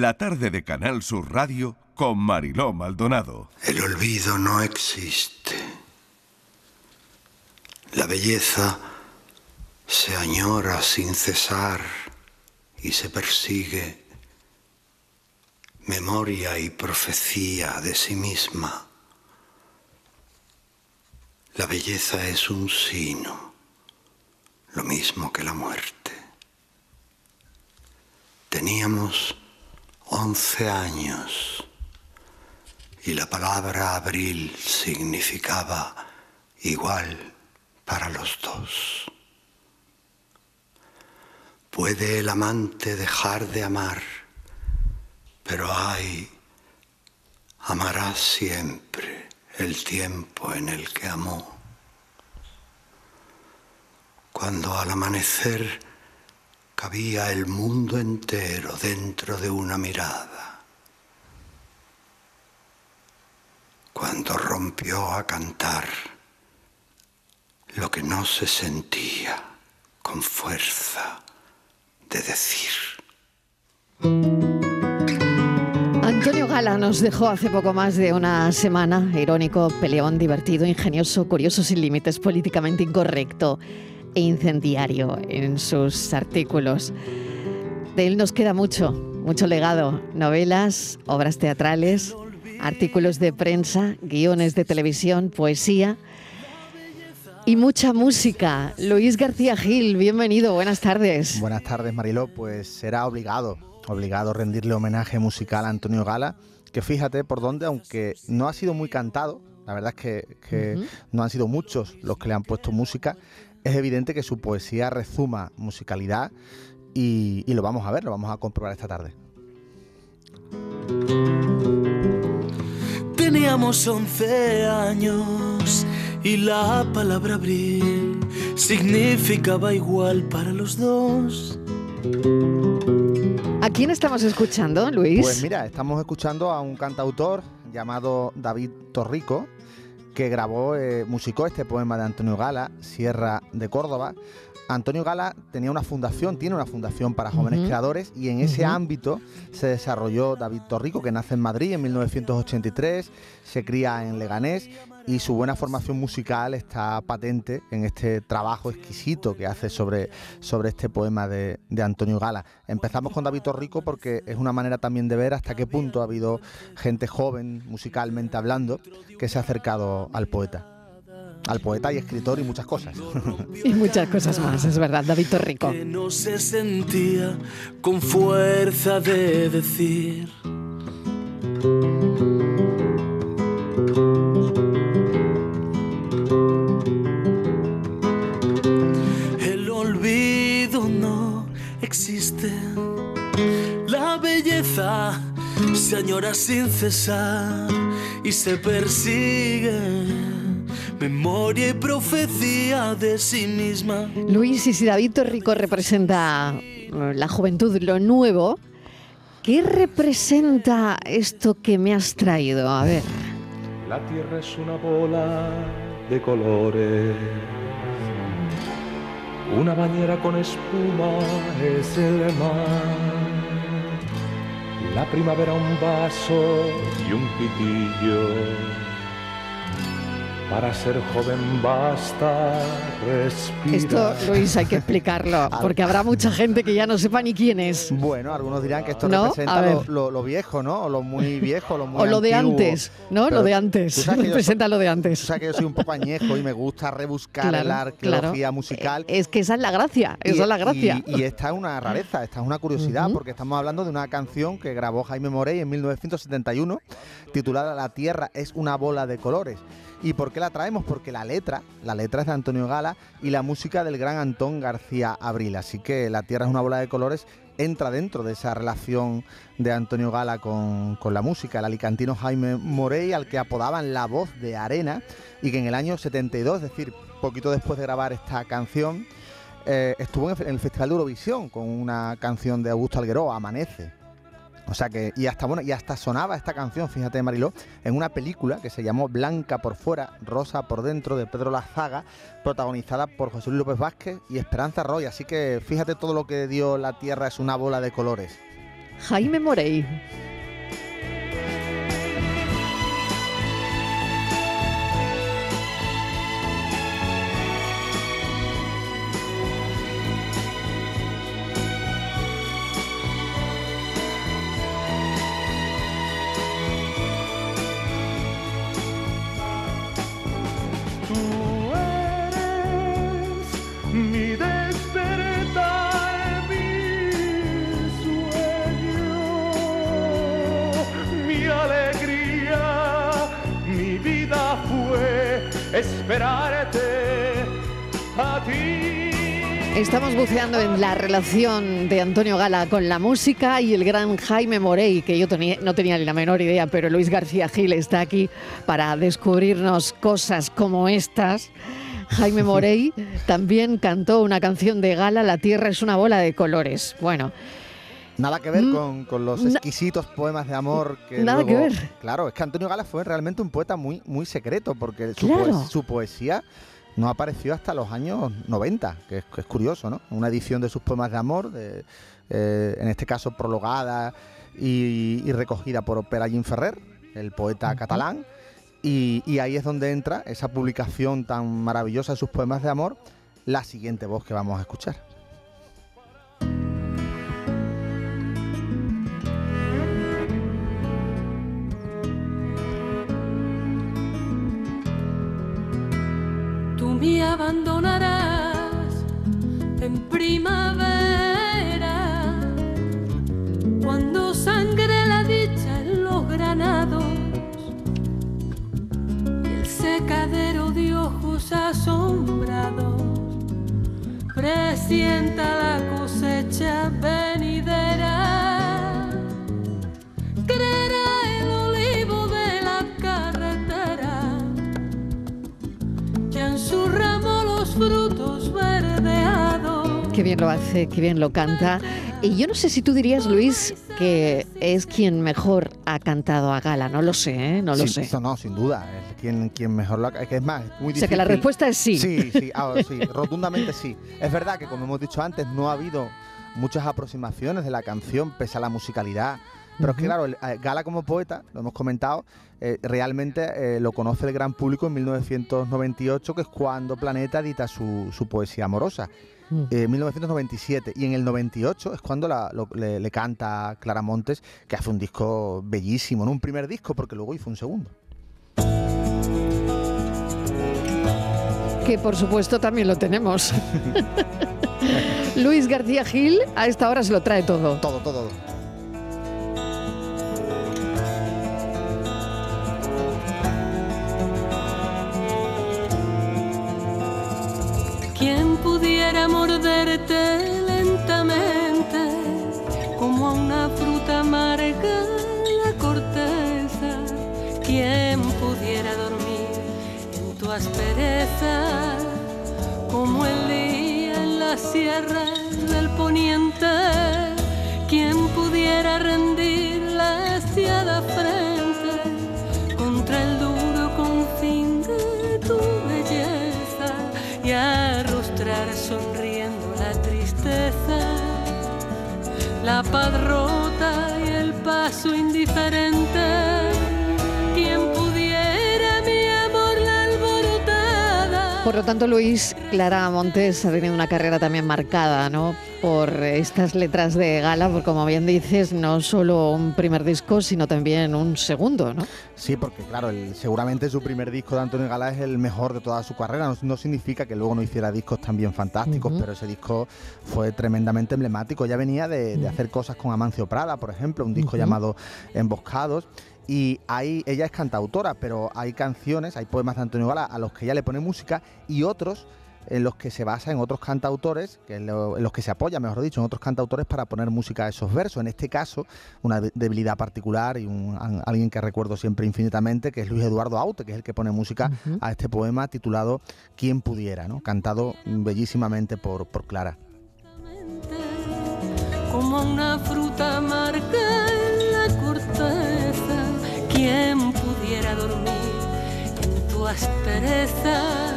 la tarde de Canal Sur Radio con Mariló Maldonado. El olvido no existe. La belleza se añora sin cesar y se persigue memoria y profecía de sí misma. La belleza es un sino, lo mismo que la muerte. Teníamos once años y la palabra abril significaba igual para los dos. Puede el amante dejar de amar, pero ay, amará siempre el tiempo en el que amó. Cuando al amanecer cabía el mundo entero dentro de una mirada. Cuando rompió a cantar lo que no se sentía con fuerza de decir. Antonio Gala nos dejó hace poco más de una semana, irónico, peleón, divertido, ingenioso, curioso, sin límites, políticamente incorrecto e incendiario en sus artículos. De él nos queda mucho, mucho legado, novelas, obras teatrales, artículos de prensa, guiones de televisión, poesía y mucha música. Luis García Gil, bienvenido, buenas tardes. Buenas tardes, Mariló. Pues será obligado, obligado rendirle homenaje musical a Antonio Gala, que fíjate por dónde, aunque no ha sido muy cantado, la verdad es que, no han sido muchos los que le han puesto música, es evidente que su poesía rezuma musicalidad y, lo vamos a ver, lo vamos a comprobar esta tarde. Teníamos 11 años y la palabra abril significaba igual para los dos. ¿A quién estamos escuchando, Luis? Pues mira, estamos escuchando a un cantautor llamado David Torrico, que grabó, eh, musicó este poema de Antonio Gala, Sierra de Córdoba. Antonio Gala tenía una fundación, tiene una fundación para jóvenes creadores y en ese ámbito se desarrolló David Torrico, que nace en Madrid en 1983, se cría en Leganés y su buena formación musical está patente en este trabajo exquisito que hace sobre, sobre este poema de, Antonio Gala. Empezamos con David Torrico porque es una manera también de ver hasta qué punto ha habido gente joven, musicalmente hablando, que se ha acercado al poeta al poeta y escritor y muchas cosas. Y muchas cosas más, es verdad, David Torrico. Que no se sentía con fuerza de decir. Existe. La belleza se añora sin cesar y se persigue. Memoria y profecía de sí misma. Luis, y si David Torrico representa eh, la juventud, lo nuevo, ¿qué representa esto que me has traído? A ver. La tierra es una bola de colores una bañera con espuma es el mar. La primavera un vaso y un pitillo para ser joven basta Esto, Luis, hay que explicarlo, porque habrá mucha gente que ya no sepa ni quién es. Bueno, algunos dirán que esto representa lo, viejo, ¿no? O lo muy viejo, lo muy O lo de antes, ¿no? lo de antes. Representa lo de antes. Tú sabes que yo soy un poco añejo y me gusta rebuscar la arqueología musical. Es que esa es la gracia, esa es la gracia. Y, esta es una rareza, esta es una curiosidad, porque estamos hablando de una canción que grabó Jaime Morey en 1971, titulada La Tierra es una bola de colores. ¿Y por qué la traemos? Porque la letra, la letra es de Antonio Gala y la música del gran Antón García Abril. Así que La Tierra es una bola de colores entra dentro de esa relación de Antonio Gala con, la música, el alicantino Jaime Morey, al que apodaban la voz de arena, y que en el año 72, es decir, poquito después de grabar esta canción, eh, estuvo en el Festival de Eurovisión con una canción de Augusto Alguero, Amanece. O sea que, y hasta bueno, y hasta sonaba esta canción, fíjate Mariló, en una película que se llamó Blanca por fuera, Rosa por dentro, de Pedro Lazaga, protagonizada por José Luis López Vázquez y Esperanza Roy. Así que fíjate todo lo que dio la tierra es una bola de colores. Jaime Morey. Esperarte a ti. Estamos buceando en la relación de Antonio Gala con la música y el gran Jaime Morey, que yo no tenía ni la menor idea, pero Luis García Gil está aquí para descubrirnos cosas como estas. Jaime Morey también cantó una canción de Gala, La Tierra es una bola de colores. Bueno, Nada que ver mm, con, los exquisitos poemas de amor que Nada que ver. Claro, es que Antonio Gala fue realmente un poeta muy, muy secreto, porque su, poesía no apareció hasta los años 90, que es, curioso, ¿no? Una edición de sus poemas de amor, de, eh, en este caso prologada y, recogida por Perallín Ferrer, el poeta catalán, y, y ahí es donde entra esa publicación tan maravillosa de sus poemas de amor, la siguiente voz que vamos a escuchar. Abandonarás en primavera, cuando sangre la dicha en los granados y el secadero de ojos asombrados presienta la cosecha frutos verdeados. Qué bien lo hace, qué bien lo canta. Y yo no sé si tú dirías, Luis, que es quien mejor ha cantado a Gala. No lo sé, ¿eh? No lo sé. Eso no, sin duda. Es quien, quien mejor lo ha Es que es más, muy difícil. O sea que la respuesta es sí. Sí, sí, ahora sí, rotundamente sí. Es verdad que, como hemos dicho antes, no ha habido muchas aproximaciones de la canción, pese a la musicalidad. Pero es que, claro, eh, Gala como poeta, lo hemos comentado, eh, realmente eh, lo conoce el gran público en 1998, que es cuando Planeta edita su, poesía amorosa. Mm. En 1997 y en el 98 es cuando le, canta Clara Montes, que hace un disco bellísimo, no un primer disco, porque luego hizo un segundo. Que por supuesto también lo tenemos. Luis García Gil a esta hora se lo trae todo. Todo, todo. Morderte lentamente como a una fruta amarga la corteza. Quien pudiera dormir en tu aspereza como el día en la sierra del poniente. Quien pudiera rendir la estiada la paz rota y el paso indiferente. Por lo tanto, Luis, Clara Montes ha tenido una carrera también marcada, ¿no? por estas letras de gala, porque como bien dices, no solo un primer disco, sino también un segundo, ¿no? Sí, porque claro, seguramente su primer disco de Antonio Gala es el mejor de toda su carrera. No, significa que luego no hiciera discos también fantásticos, pero ese disco fue tremendamente emblemático. Ya venía de, hacer cosas con Amancio Prada, por ejemplo, un disco llamado Emboscados. Y ahí ella es cantautora, pero hay canciones, hay poemas de Antonio Gala a los que ella le pone música y otros en los que se basa en otros cantautores, que en, los que se apoya, mejor dicho, en otros cantautores para poner música a esos versos. En este caso, una debilidad particular y un, alguien que recuerdo siempre infinitamente, que es Luis Eduardo Aute, que es el que pone música a este poema titulado Quien pudiera, ¿no? cantado bellísimamente por, por Clara. Como una fruta aspereza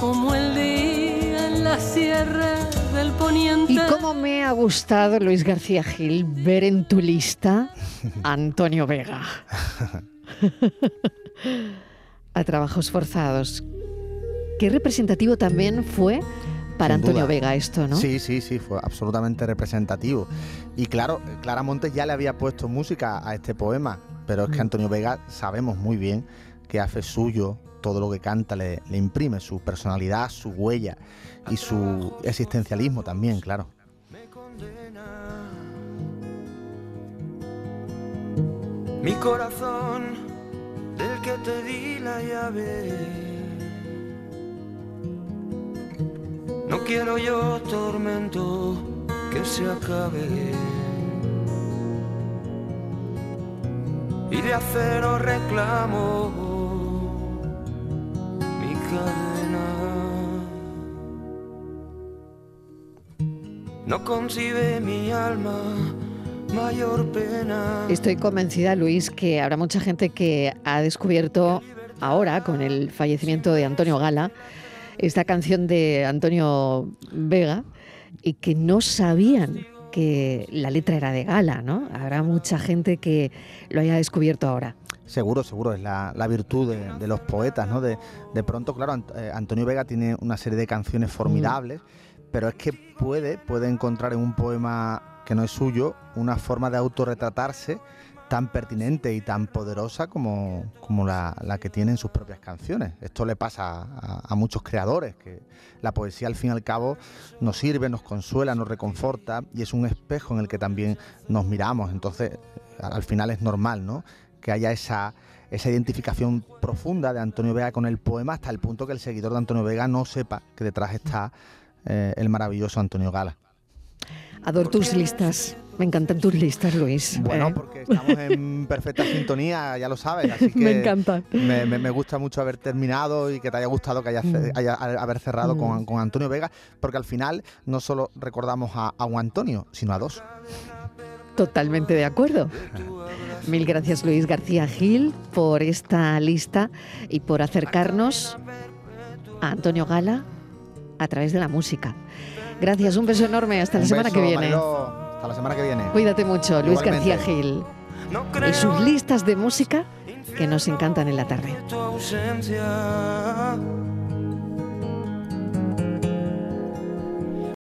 como el día en la sierra del poniente. Y cómo me ha gustado, Luis García Gil, ver en tu lista a Antonio Vega. a trabajos forzados. Qué representativo también fue para Sin Antonio duda. Vega esto, ¿no? Sí, sí, sí, fue absolutamente representativo. Y claro, Clara Montes ya le había puesto música a este poema, pero es que Mm. Antonio Vega sabemos muy bien que hace suyo todo lo que canta, le, le imprime su personalidad, su huella y su existencialismo también, claro. Mi corazón, del que te di la llave. No quiero yo tormento que se acabe. Y de acero reclamo No concibe mi alma mayor pena. Estoy convencida, Luis, que habrá mucha gente que ha descubierto ahora, con el fallecimiento de Antonio Gala, esta canción de Antonio Vega y que no sabían que la letra era de Gala, ¿no? Habrá mucha gente que lo haya descubierto ahora. Seguro, seguro, es la, la virtud de, de los poetas, ¿no? De, de pronto, claro, Ant- eh, Antonio Vega tiene una serie de canciones formidables, pero es que puede, puede encontrar en un poema que no es suyo una forma de autorretratarse tan pertinente y tan poderosa como, como la, la que tiene en sus propias canciones. Esto le pasa a, a muchos creadores, que la poesía al fin y al cabo nos sirve, nos consuela, nos reconforta y es un espejo en el que también nos miramos. Entonces, al final es normal, ¿no? Que haya esa, esa identificación profunda de Antonio Vega con el poema hasta el punto que el seguidor de Antonio Vega no sepa que detrás está eh, el maravilloso Antonio Gala. Adoro tus listas. Me encantan tus listas, Luis. Bueno, ¿eh? porque estamos en perfecta sintonía, ya lo sabes, así que Me encantan. Me, me- me gusta mucho haber terminado y que te haya gustado que haya, ce- Mm. haya- haber cerrado Mm. con, con Antonio Vega, porque al final no solo recordamos a, a un Antonio, sino a dos. Totalmente de acuerdo. Mil gracias Luis García Gil por esta lista y por acercarnos a Antonio Gala a través de la música. Gracias, un beso enorme. Hasta la Un semana que viene. Mariló. Hasta la semana que viene. Cuídate mucho, Luis Igualmente. García Gil. No Y sus listas de música que nos encantan en la tarde. tu ausencia.